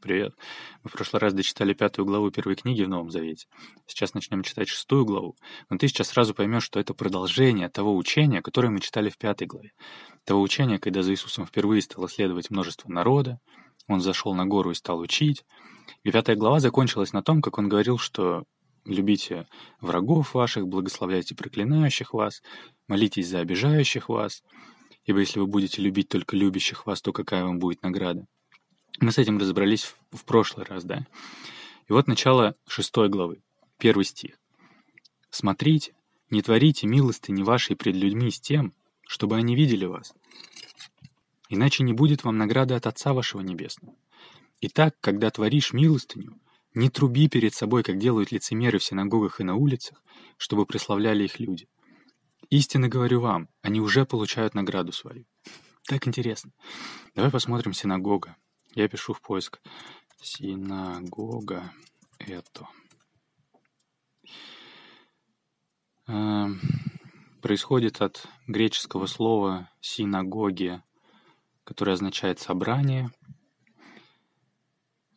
Привет. Мы в прошлый раз дочитали пятую главу первой книги в Новом Завете. Сейчас начнем читать шестую главу. Но ты сейчас сразу поймешь, что это продолжение того учения, которое мы читали в пятой главе. Того учения, когда за Иисусом впервые стало следовать множество народа, он зашел на гору и стал учить. И пятая глава закончилась на том, как он говорил, что любите врагов ваших, благословляйте проклинающих вас, молитесь за обижающих вас, ибо если вы будете любить только любящих вас, то какая вам будет награда? Мы с этим разобрались в, прошлый раз, да? И вот начало шестой главы, первый стих. «Смотрите, не творите милостыни вашей пред людьми с тем, чтобы они видели вас. Иначе не будет вам награды от Отца вашего Небесного. Итак, когда творишь милостыню, не труби перед собой, как делают лицемеры в синагогах и на улицах, чтобы прославляли их люди. Истинно говорю вам, они уже получают награду свою. Так интересно. Давай посмотрим синагога. Я пишу в поиск синагога это. Эм, происходит от греческого слова синагоги, которое означает собрание.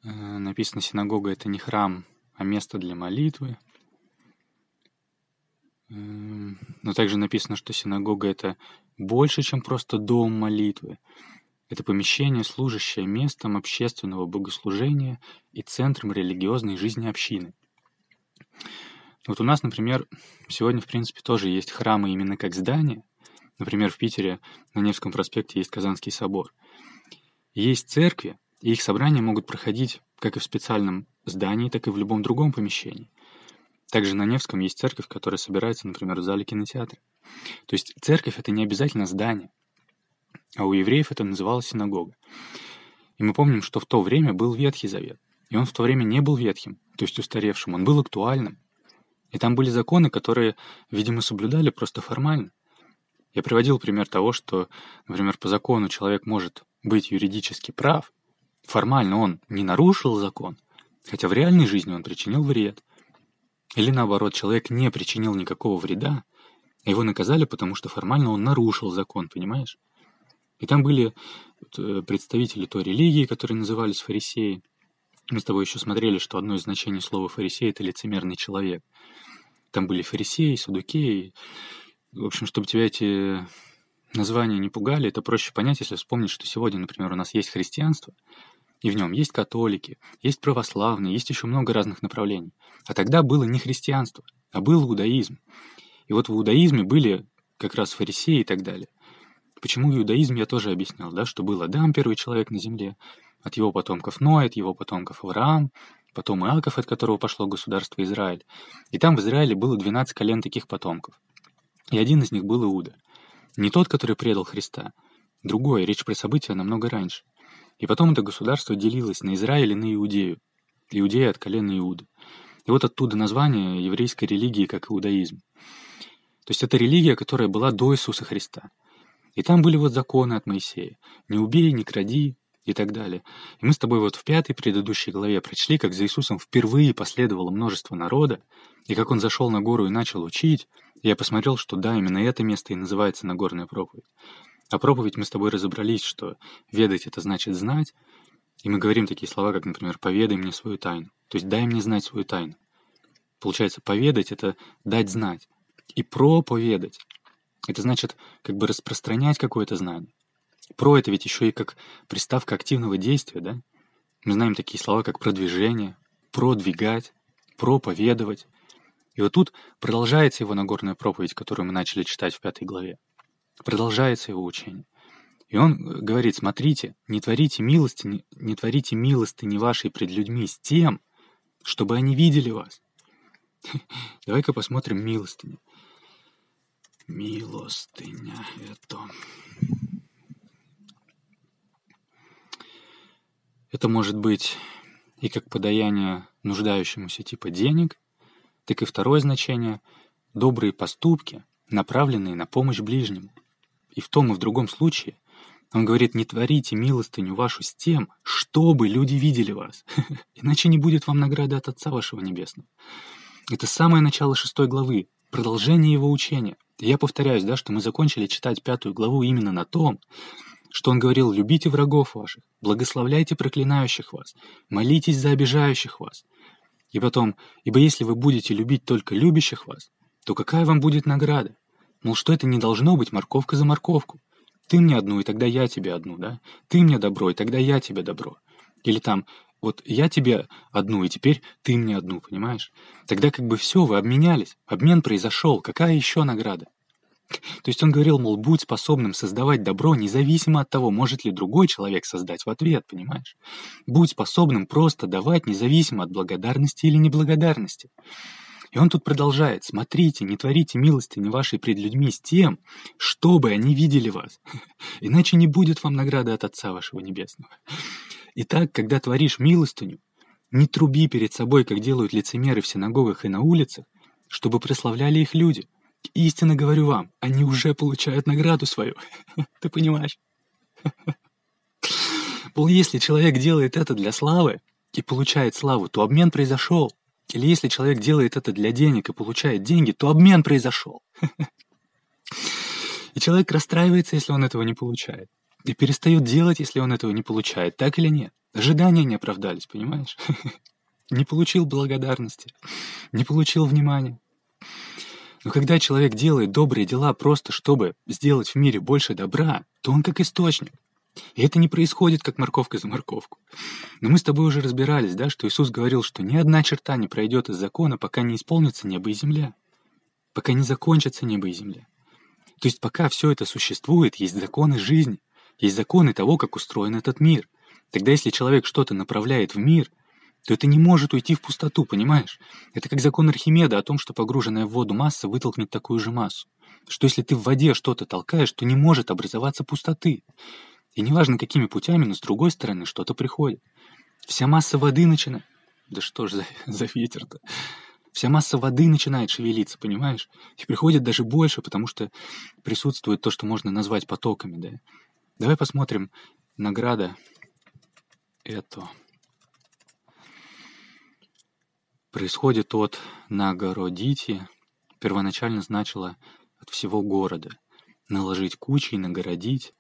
Э, написано синагога это не храм, а место для молитвы. Эм, но также написано, что синагога это больше, чем просто дом молитвы. Это помещение, служащее местом общественного богослужения и центром религиозной жизни общины. Вот у нас, например, сегодня, в принципе, тоже есть храмы именно как здания. Например, в Питере на Невском проспекте есть Казанский собор. Есть церкви, и их собрания могут проходить как и в специальном здании, так и в любом другом помещении. Также на Невском есть церковь, которая собирается, например, в зале кинотеатра. То есть церковь — это не обязательно здание. А у евреев это называлось синагога. И мы помним, что в то время был Ветхий Завет. И он в то время не был ветхим, то есть устаревшим, он был актуальным. И там были законы, которые, видимо, соблюдали просто формально. Я приводил пример того, что, например, по закону человек может быть юридически прав, формально он не нарушил закон, хотя в реальной жизни он причинил вред. Или наоборот, человек не причинил никакого вреда, его наказали, потому что формально он нарушил закон, понимаешь? И там были э, представители той религии, которые назывались фарисеи. Мы с тобой еще смотрели, что одно из значений слова «фарисей» — это лицемерный человек. Там были фарисеи, садукеи. В общем, чтобы тебя эти названия не пугали, это проще понять, если вспомнить, что сегодня, например, у нас есть христианство, и в нем есть католики, есть православные, есть еще много разных направлений. А тогда было не христианство, а был иудаизм. И вот в иудаизме были как раз фарисеи и так далее. Почему иудаизм я тоже объяснял, да, что был Адам, первый человек на земле, от его потомков Ной, от его потомков Авраам, потом Иаков, от которого пошло государство Израиль. И там в Израиле было 12 колен таких потомков. И один из них был Иуда. Не тот, который предал Христа. Другой, речь про события намного раньше. И потом это государство делилось на Израиль и на Иудею. Иудея от колена Иуды. И вот оттуда название еврейской религии как иудаизм. То есть это религия, которая была до Иисуса Христа. И там были вот законы от Моисея. Не убей, не кради и так далее. И мы с тобой вот в пятой предыдущей главе прочли, как за Иисусом впервые последовало множество народа, и как он зашел на гору и начал учить. И я посмотрел, что да, именно это место и называется Нагорная проповедь. А проповедь мы с тобой разобрались, что ведать — это значит знать, и мы говорим такие слова, как, например, «поведай мне свою тайну», то есть «дай мне знать свою тайну». Получается, поведать — это дать знать. И проповедать это значит как бы распространять какое-то знание. Про это ведь еще и как приставка активного действия, да? Мы знаем такие слова, как продвижение, продвигать, проповедовать. И вот тут продолжается его Нагорная проповедь, которую мы начали читать в пятой главе. Продолжается его учение. И он говорит, смотрите, не творите милости, не, не творите милости не вашей пред людьми с тем, чтобы они видели вас. Давай-ка посмотрим милостыни милостыня это. Это может быть и как подаяние нуждающемуся типа денег, так и второе значение — добрые поступки, направленные на помощь ближнему. И в том и в другом случае он говорит, не творите милостыню вашу с тем, чтобы люди видели вас, иначе не будет вам награды от Отца вашего Небесного. Это самое начало шестой главы, продолжение его учения. Я повторяюсь, да, что мы закончили читать пятую главу именно на том, что он говорил «любите врагов ваших, благословляйте проклинающих вас, молитесь за обижающих вас». И потом «ибо если вы будете любить только любящих вас, то какая вам будет награда? Мол, что это не должно быть морковка за морковку. Ты мне одну, и тогда я тебе одну, да? Ты мне добро, и тогда я тебе добро. Или там, вот я тебе одну, и теперь ты мне одну, понимаешь? Тогда как бы все, вы обменялись, обмен произошел, какая еще награда? То есть он говорил, мол, будь способным создавать добро, независимо от того, может ли другой человек создать в ответ, понимаешь? Будь способным просто давать, независимо от благодарности или неблагодарности. И он тут продолжает, смотрите, не творите милости не вашей пред людьми с тем, чтобы они видели вас, иначе не будет вам награды от Отца вашего Небесного. Итак, когда творишь милостыню, не труби перед собой, как делают лицемеры в синагогах и на улицах, чтобы прославляли их люди. Истинно говорю вам, они уже получают награду свою. Ты понимаешь? Пол, если человек делает это для славы и получает славу, то обмен произошел. Или если человек делает это для денег и получает деньги, то обмен произошел. И человек расстраивается, если он этого не получает. И перестает делать, если он этого не получает. Так или нет? Ожидания не оправдались, понимаешь? Не получил благодарности, не получил внимания. Но когда человек делает добрые дела просто, чтобы сделать в мире больше добра, то он как источник. И это не происходит, как морковка за морковку. Но мы с тобой уже разбирались, да, что Иисус говорил, что ни одна черта не пройдет из закона, пока не исполнится небо и земля. Пока не закончатся небо и земля. То есть пока все это существует, есть законы жизни, есть законы того, как устроен этот мир. Тогда если человек что-то направляет в мир, то это не может уйти в пустоту, понимаешь? Это как закон Архимеда о том, что погруженная в воду масса вытолкнет такую же массу. Что если ты в воде что-то толкаешь, то не может образоваться пустоты. И неважно, какими путями, но с другой стороны что-то приходит. Вся масса воды начинает... Да что ж за, за ветер-то? Вся масса воды начинает шевелиться, понимаешь? И приходит даже больше, потому что присутствует то, что можно назвать потоками, да? Давай посмотрим награда это. Происходит от нагородите, первоначально значило от всего города. Наложить кучи и нагородить,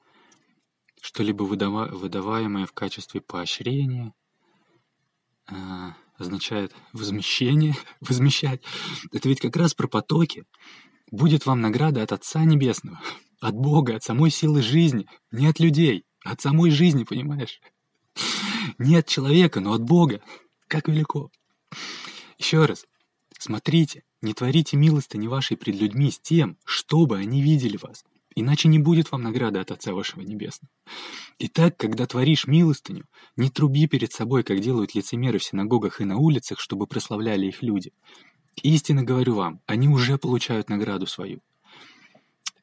что-либо выдава выдаваемое в качестве поощрения, э, означает возмещение, возмещать. Это ведь как раз про потоки. Будет вам награда от Отца Небесного, от Бога, от самой силы жизни, не от людей, а от самой жизни, понимаешь? Не от человека, но от Бога. Как велико. Еще раз, смотрите, не творите милостыни вашей пред людьми с тем, чтобы они видели вас. Иначе не будет вам награды от Отца вашего Небесного. Итак, когда творишь милостыню, не труби перед собой, как делают лицемеры в синагогах и на улицах, чтобы прославляли их люди. Истинно говорю вам, они уже получают награду свою.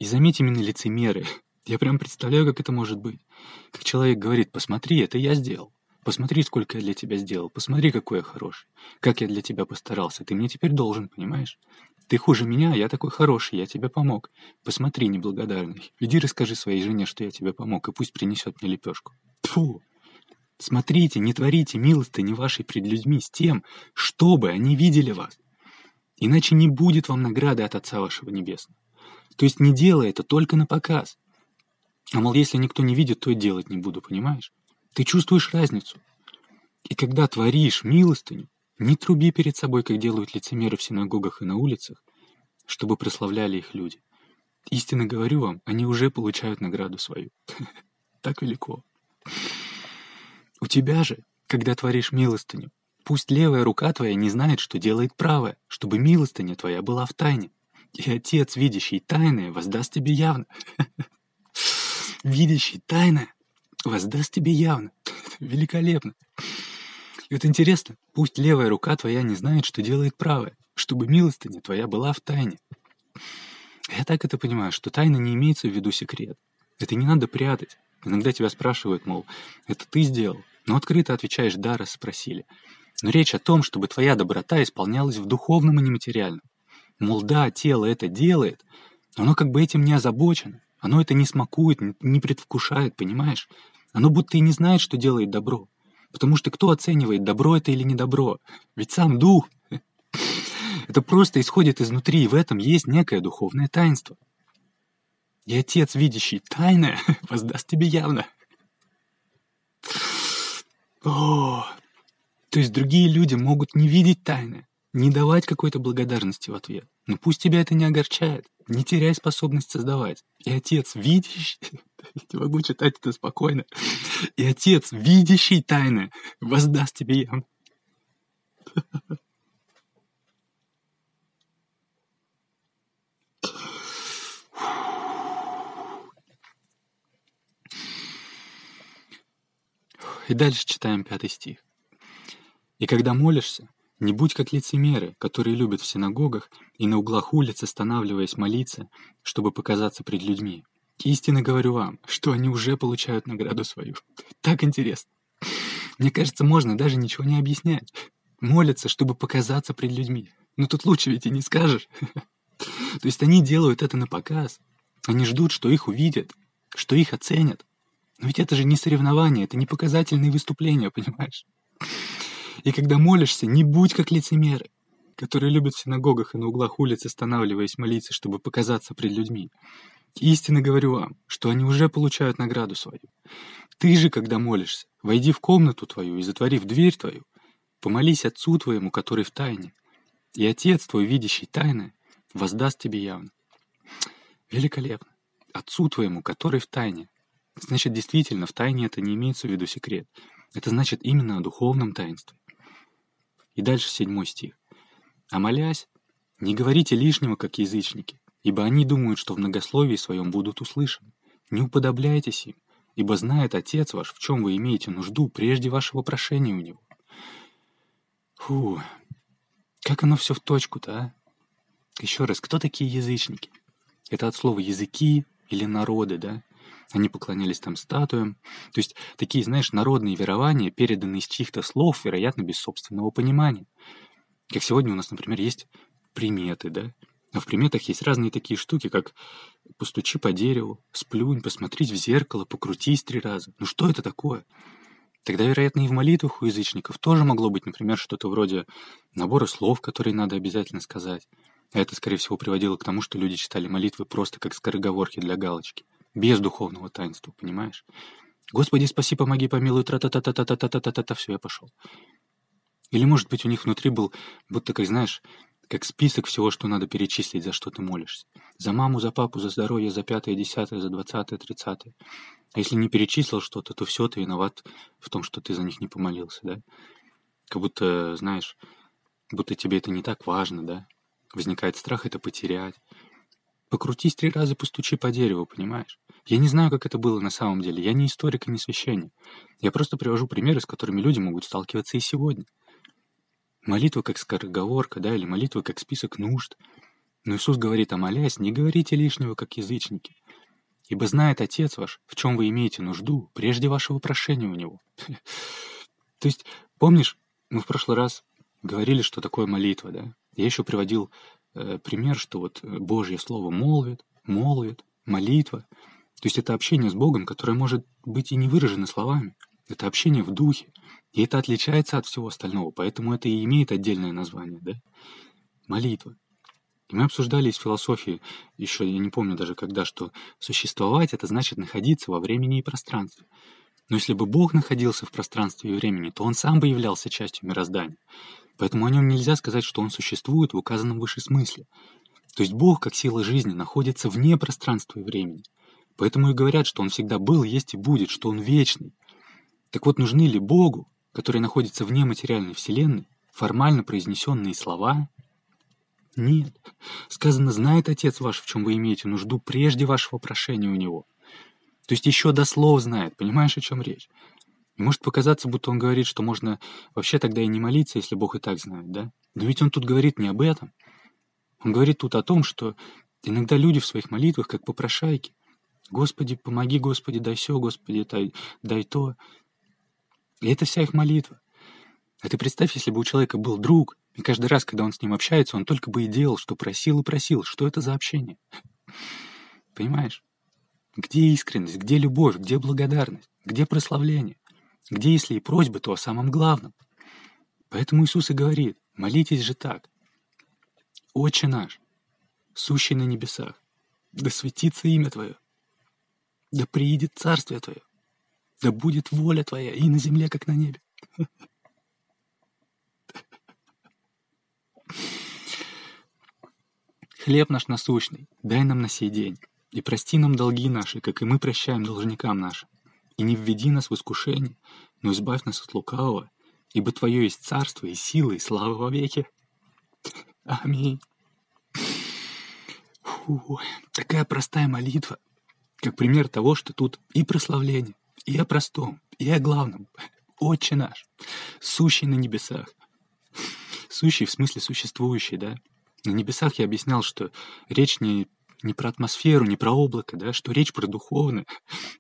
И заметь именно лицемеры. Я прям представляю, как это может быть. Как человек говорит, посмотри, это я сделал. Посмотри, сколько я для тебя сделал. Посмотри, какой я хороший. Как я для тебя постарался. Ты мне теперь должен, понимаешь? Ты хуже меня, а я такой хороший, я тебе помог. Посмотри, неблагодарный. Иди расскажи своей жене, что я тебе помог, и пусть принесет мне лепешку. Тфу. Смотрите, не творите милости вашей пред людьми с тем, чтобы они видели вас. Иначе не будет вам награды от Отца вашего Небесного. То есть не делай это только на показ. А мол, если никто не видит, то и делать не буду, понимаешь? Ты чувствуешь разницу. И когда творишь милостыню, не труби перед собой, как делают лицемеры в синагогах и на улицах, чтобы прославляли их люди. Истинно говорю вам, они уже получают награду свою. Так велико. У тебя же, когда творишь милостыню, пусть левая рука твоя не знает, что делает правая, чтобы милостыня твоя была в тайне. И Отец, видящий тайное, воздаст тебе явно. Видящий тайное воздаст тебе явно. Великолепно. И вот интересно, пусть левая рука твоя не знает, что делает правая, чтобы милостыня твоя была в тайне. Я так это понимаю, что тайна не имеется в виду секрет. Это не надо прятать. Иногда тебя спрашивают, мол, это ты сделал? Но открыто отвечаешь «да», раз спросили. Но речь о том, чтобы твоя доброта исполнялась в духовном и нематериальном. Мол, да, тело это делает, но оно как бы этим не озабочено. Оно это не смакует, не предвкушает, понимаешь? Оно будто и не знает, что делает добро. Потому что кто оценивает, добро это или не добро? Ведь сам дух. Это просто исходит изнутри, и в этом есть некое духовное таинство. И Отец, видящий тайное, воздаст тебе явно. О, то есть другие люди могут не видеть тайны, не давать какой-то благодарности в ответ. Но пусть тебя это не огорчает. Не теряй способность создавать. И Отец, видящий... Не могу читать это спокойно. И Отец, видящий тайны, воздаст тебе явно. И дальше читаем пятый стих. «И когда молишься, не будь как лицемеры, которые любят в синагогах и на углах улиц, останавливаясь молиться, чтобы показаться пред людьми. Истинно говорю вам, что они уже получают награду свою. Так интересно. Мне кажется, можно даже ничего не объяснять. Молятся, чтобы показаться пред людьми. Но тут лучше ведь и не скажешь. То есть они делают это на показ. Они ждут, что их увидят, что их оценят. Но ведь это же не соревнование, это не показательные выступления, понимаешь? И когда молишься, не будь как лицемеры, которые любят в синагогах и на углах улиц, останавливаясь молиться, чтобы показаться пред людьми. Истинно говорю вам, что они уже получают награду свою. Ты же, когда молишься, войди в комнату твою и, затворив дверь твою, помолись Отцу твоему, который в тайне, и Отец твой, видящий тайное, воздаст тебе явно. Великолепно. Отцу твоему, который в тайне. Значит, действительно, в тайне это не имеется в виду секрет. Это значит именно о духовном таинстве. И дальше седьмой стих. «А молясь, не говорите лишнего, как язычники, ибо они думают, что в многословии своем будут услышаны. Не уподобляйтесь им, ибо знает Отец ваш, в чем вы имеете нужду прежде вашего прошения у Него». Фу, как оно все в точку-то, а? Еще раз, кто такие язычники? Это от слова «языки» или «народы», да? Они поклонялись там статуям. То есть такие, знаешь, народные верования, переданные из чьих-то слов, вероятно, без собственного понимания. Как сегодня у нас, например, есть приметы, да? А в приметах есть разные такие штуки, как постучи по дереву, сплюнь, посмотрись в зеркало, покрутись три раза. Ну что это такое? Тогда, вероятно, и в молитвах у язычников тоже могло быть, например, что-то вроде набора слов, которые надо обязательно сказать. А это, скорее всего, приводило к тому, что люди читали молитвы просто как скороговорки для галочки без духовного таинства, понимаешь? Господи, спаси, помоги, помилуй, тра-та-та-та-та-та-та-та-та, все, я пошел. Или, может быть, у них внутри был, будто, как знаешь, как список всего, что надо перечислить, за что ты молишься. За маму, за папу, за здоровье, за пятое, десятое, за двадцатое, тридцатое. А если не перечислил что-то, то все, ты виноват в том, что ты за них не помолился, да? Как будто, знаешь, будто тебе это не так важно, да? Возникает страх это потерять. Покрутись три раза, постучи по дереву, понимаешь? Я не знаю, как это было на самом деле. Я не историк и не священник. Я просто привожу примеры, с которыми люди могут сталкиваться и сегодня. Молитва как скороговорка, да, или молитва как список нужд. Но Иисус говорит, а молясь, не говорите лишнего, как язычники. Ибо знает Отец ваш, в чем вы имеете нужду, прежде вашего прошения у Него. То есть, помнишь, мы в прошлый раз говорили, что такое молитва, да? Я еще приводил пример, что вот э, Божье Слово молвит, молвит, молитва. То есть это общение с Богом, которое может быть и не выражено словами. Это общение в духе. И это отличается от всего остального, поэтому это и имеет отдельное название, да? Молитва. И мы обсуждали из философии, еще я не помню даже когда, что существовать — это значит находиться во времени и пространстве. Но если бы Бог находился в пространстве и времени, то Он сам бы являлся частью мироздания. Поэтому о нем нельзя сказать, что он существует в указанном выше смысле. То есть Бог, как сила жизни, находится вне пространства и времени. Поэтому и говорят, что Он всегда был, есть и будет, что Он вечный. Так вот, нужны ли Богу, который находится вне материальной вселенной, формально произнесенные слова? Нет. Сказано, знает Отец ваш, в чем вы имеете нужду прежде вашего прошения у Него. То есть еще до слов знает, понимаешь, о чем речь? И может показаться, будто он говорит, что можно вообще тогда и не молиться, если Бог и так знает, да? Но ведь он тут говорит не об этом. Он говорит тут о том, что иногда люди в своих молитвах, как попрошайки, «Господи, помоги, Господи, дай все, Господи, дай, дай то». И это вся их молитва. А ты представь, если бы у человека был друг, и каждый раз, когда он с ним общается, он только бы и делал, что просил и просил. Что это за общение? Понимаешь? Где искренность, где любовь, где благодарность, где прославление? где, если и просьбы, то о самом главном. Поэтому Иисус и говорит, молитесь же так. «Отче наш, сущий на небесах, Да светится имя Твое. Да приидет царствие Твое. Да будет воля Твоя и на земле, как на небе. Хлеб наш насущный, дай нам на сей день, и прости нам долги наши, как и мы прощаем должникам нашим. И не введи нас в искушение, но избавь нас от лукавого, ибо Твое есть царство и сила и слава во веки. Аминь. Фу, такая простая молитва, как пример того, что тут и прославление, и о простом, и о главном. Отче наш, сущий на небесах. Сущий в смысле существующий, да? На небесах я объяснял, что речь не, не про атмосферу, не про облако, да, что речь про духовное,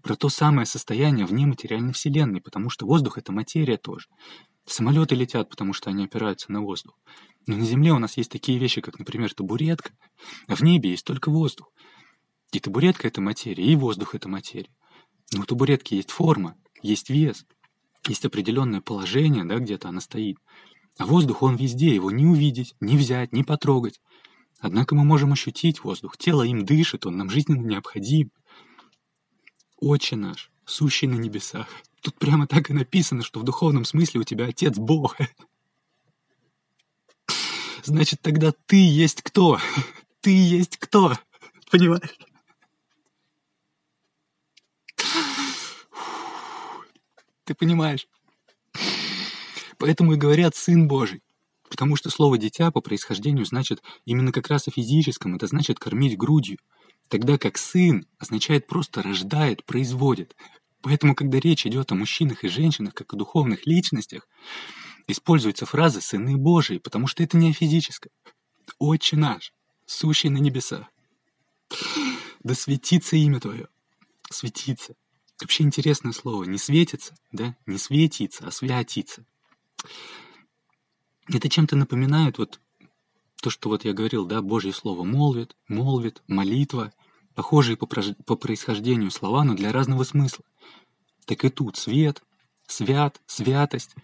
про то самое состояние вне материальной вселенной, потому что воздух — это материя тоже. Самолеты летят, потому что они опираются на воздух. Но на Земле у нас есть такие вещи, как, например, табуретка, а в небе есть только воздух. И табуретка — это материя, и воздух — это материя. Но у табуретки есть форма, есть вес, есть определенное положение, да, где-то она стоит. А воздух, он везде, его не увидеть, не взять, не потрогать. Однако мы можем ощутить воздух, тело им дышит, он нам жизненно необходим. Отче наш, сущий на небесах. Тут прямо так и написано, что в духовном смысле у тебя Отец Бог. Значит, тогда ты есть кто? Ты есть кто? Понимаешь? Ты понимаешь? Поэтому и говорят «сын Божий». Потому что слово «дитя» по происхождению значит именно как раз о физическом, это значит кормить грудью. Тогда как «сын» означает просто рождает, производит. Поэтому, когда речь идет о мужчинах и женщинах, как о духовных личностях, используются фразы «сыны Божии», потому что это не о физическом. «Отче наш, сущий на небесах, да светится имя Твое». Светится. Вообще интересное слово. Не светится, да? Не светится, а святится. Это чем-то напоминает вот то, что вот я говорил, да, Божье Слово молвит, молвит, молитва, похожие по, по происхождению слова, но для разного смысла. Так и тут свет, свят, святость.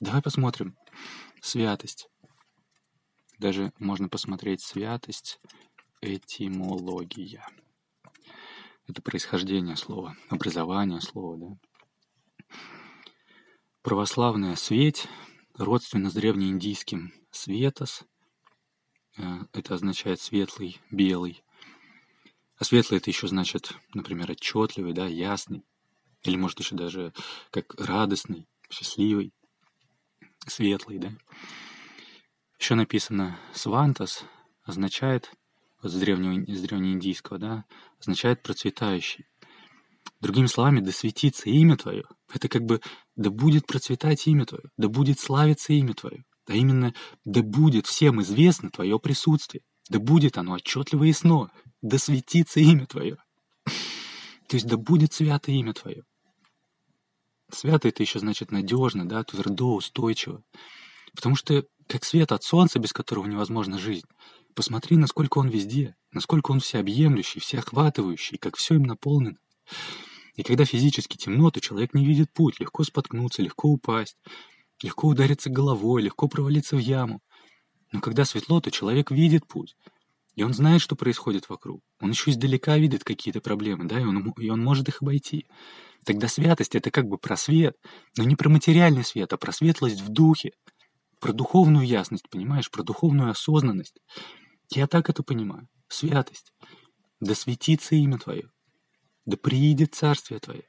Давай посмотрим. Святость. Даже можно посмотреть святость, этимология. Это происхождение слова, образование слова, да. Православная светь родственно с древнеиндийским светос. Э, это означает светлый, белый. А светлый это еще значит, например, отчетливый, да, ясный. Или может еще даже как радостный, счастливый, светлый, да. Еще написано свантас означает, вот с, древнего, с древнеиндийского, да, означает процветающий. Другими словами, да светится имя Твое. Это как бы да будет процветать имя Твое, да будет славиться имя Твое. А именно, да будет всем известно Твое присутствие, да будет оно отчетливо и сно, да светится имя Твое. То есть, да будет свято имя Твое. Свято это еще значит надежно, да, твердо, устойчиво. Потому что как свет от солнца, без которого невозможна жизнь. Посмотри, насколько он везде, насколько он всеобъемлющий, всеохватывающий, как все им наполнено. И когда физически темно, то человек не видит путь, легко споткнуться, легко упасть, легко удариться головой, легко провалиться в яму. Но когда светло, то человек видит путь. И он знает, что происходит вокруг. Он еще издалека видит какие-то проблемы, да, и он, и он может их обойти. Тогда святость — это как бы про свет, но не про материальный свет, а про светлость в духе, про духовную ясность, понимаешь, про духовную осознанность. Я так это понимаю. Святость. Да светится имя Твое да приидет царствие Твое.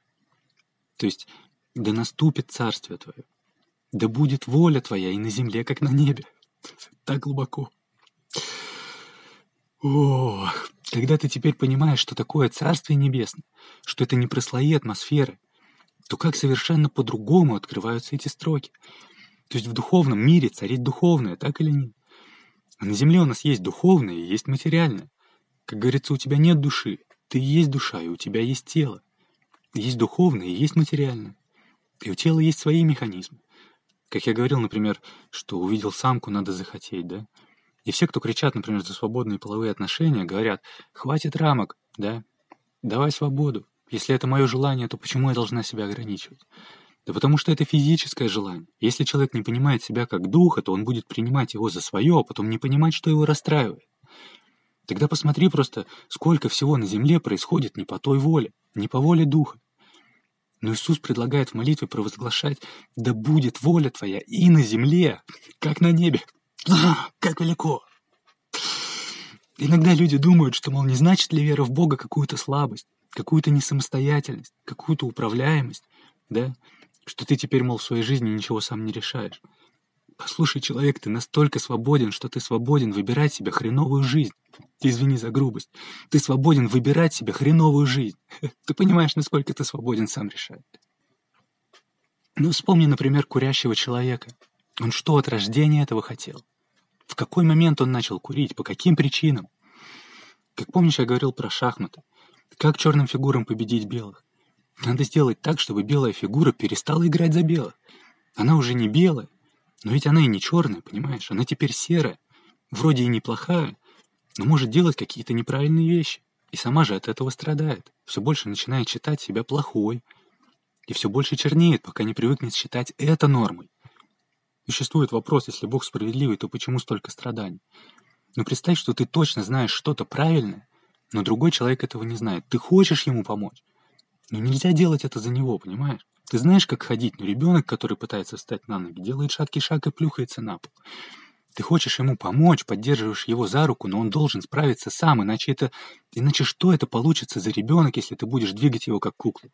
То есть, да наступит царствие Твое. Да будет воля Твоя и на земле, как на небе. Так глубоко. О, когда ты теперь понимаешь, что такое Царствие Небесное, что это не про слои атмосферы, то как совершенно по-другому открываются эти строки. То есть в духовном мире царит духовное, так или нет? А на земле у нас есть духовное и есть материальное. Как говорится, у тебя нет души, ты есть душа, и у тебя есть тело. Есть духовное и есть материальное. И у тела есть свои механизмы. Как я говорил, например, что увидел самку, надо захотеть, да? И все, кто кричат, например, за свободные половые отношения, говорят, хватит рамок, да? Давай свободу. Если это мое желание, то почему я должна себя ограничивать? Да потому что это физическое желание. Если человек не понимает себя как духа, то он будет принимать его за свое, а потом не понимать, что его расстраивает. Тогда посмотри просто, сколько всего на земле происходит не по той воле, не по воле Духа. Но Иисус предлагает в молитве провозглашать «Да будет воля Твоя и на земле, как на небе». А, как велико! Иногда люди думают, что, мол, не значит ли вера в Бога какую-то слабость, какую-то несамостоятельность, какую-то управляемость, да? Что ты теперь, мол, в своей жизни ничего сам не решаешь. Послушай, человек, ты настолько свободен, что ты свободен выбирать себе хреновую жизнь. Извини за грубость. Ты свободен выбирать себе хреновую жизнь. Ты понимаешь, насколько ты свободен сам решать. Ну, вспомни, например, курящего человека. Он что от рождения этого хотел? В какой момент он начал курить? По каким причинам? Как помнишь, я говорил про шахматы. Как черным фигурам победить белых? Надо сделать так, чтобы белая фигура перестала играть за белых. Она уже не белая, но ведь она и не черная, понимаешь? Она теперь серая. Вроде и неплохая, но может делать какие-то неправильные вещи. И сама же от этого страдает. Все больше начинает считать себя плохой. И все больше чернеет, пока не привыкнет считать это нормой. Существует вопрос, если Бог справедливый, то почему столько страданий? Но представь, что ты точно знаешь что-то правильное, но другой человек этого не знает. Ты хочешь ему помочь, но нельзя делать это за него, понимаешь? Ты знаешь, как ходить, но ребенок, который пытается встать на ноги, делает шаткий шаг и плюхается на пол. Ты хочешь ему помочь, поддерживаешь его за руку, но он должен справиться сам, иначе это... Иначе что это получится за ребенок, если ты будешь двигать его как куклу?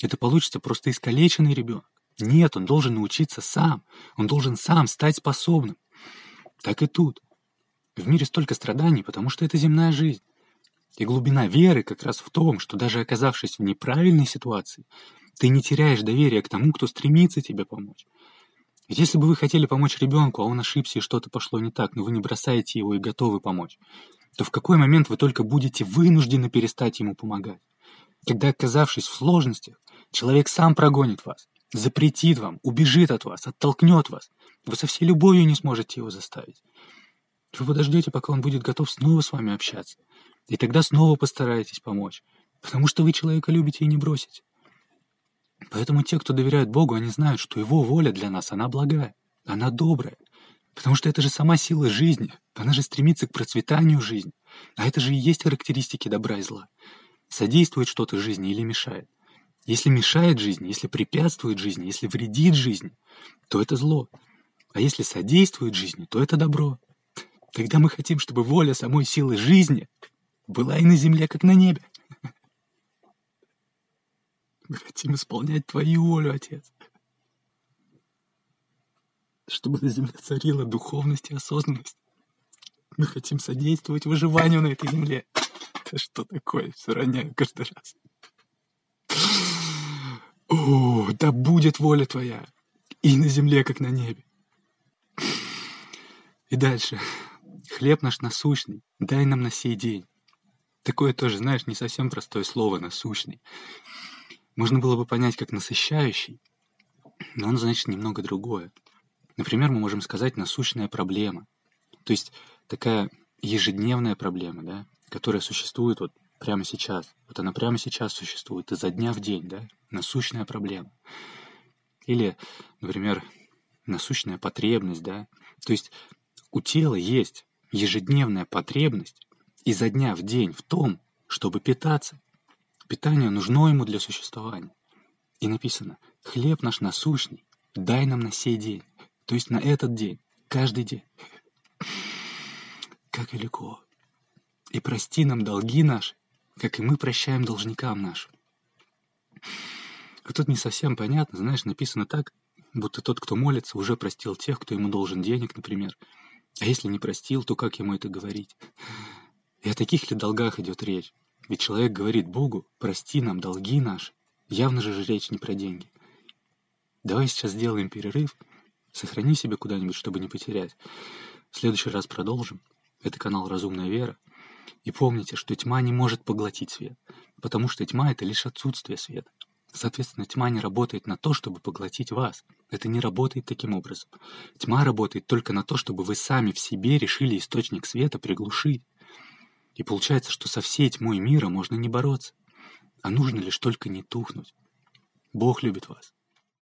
Это получится просто искалеченный ребенок. Нет, он должен научиться сам. Он должен сам стать способным. Так и тут. В мире столько страданий, потому что это земная жизнь. И глубина веры как раз в том, что даже оказавшись в неправильной ситуации, ты не теряешь доверия к тому, кто стремится тебе помочь. Ведь если бы вы хотели помочь ребенку, а он ошибся и что-то пошло не так, но вы не бросаете его и готовы помочь, то в какой момент вы только будете вынуждены перестать ему помогать? Когда, оказавшись в сложностях, человек сам прогонит вас, запретит вам, убежит от вас, оттолкнет вас. Вы со всей любовью не сможете его заставить. Вы подождете, пока он будет готов снова с вами общаться. И тогда снова постараетесь помочь, потому что вы человека любите и не бросите. Поэтому те, кто доверяют Богу, они знают, что Его воля для нас, она благая, она добрая. Потому что это же сама сила жизни, она же стремится к процветанию жизни. А это же и есть характеристики добра и зла. Содействует что-то жизни или мешает. Если мешает жизни, если препятствует жизни, если вредит жизни, то это зло. А если содействует жизни, то это добро. Тогда мы хотим, чтобы воля самой силы жизни была и на земле, как на небе. Мы хотим исполнять Твою волю, Отец. Чтобы на земле царила духовность и осознанность. Мы хотим содействовать выживанию на этой земле. Это что такое? Все роняю каждый раз. О, да будет воля Твоя. И на земле, как на небе. И дальше. Хлеб наш насущный, дай нам на сей день. Такое тоже, знаешь, не совсем простое слово «насущный» можно было бы понять как насыщающий, но он значит немного другое. Например, мы можем сказать насущная проблема. То есть такая ежедневная проблема, да, которая существует вот прямо сейчас. Вот она прямо сейчас существует, изо дня в день, да, насущная проблема. Или, например, насущная потребность, да. То есть у тела есть ежедневная потребность изо дня в день в том, чтобы питаться. Питание нужно ему для существования. И написано «Хлеб наш насущный, дай нам на сей день». То есть на этот день, каждый день. Как велико. И прости нам долги наши, как и мы прощаем должникам нашим. А тут не совсем понятно, знаешь, написано так, будто тот, кто молится, уже простил тех, кто ему должен денег, например. А если не простил, то как ему это говорить? И о таких ли долгах идет речь? Ведь человек говорит Богу, прости нам долги наши. Явно же речь не про деньги. Давай сейчас сделаем перерыв. Сохрани себя куда-нибудь, чтобы не потерять. В следующий раз продолжим. Это канал «Разумная вера». И помните, что тьма не может поглотить свет, потому что тьма — это лишь отсутствие света. Соответственно, тьма не работает на то, чтобы поглотить вас. Это не работает таким образом. Тьма работает только на то, чтобы вы сами в себе решили источник света приглушить. И получается, что со всей тьмой мира можно не бороться, а нужно лишь только не тухнуть. Бог любит вас.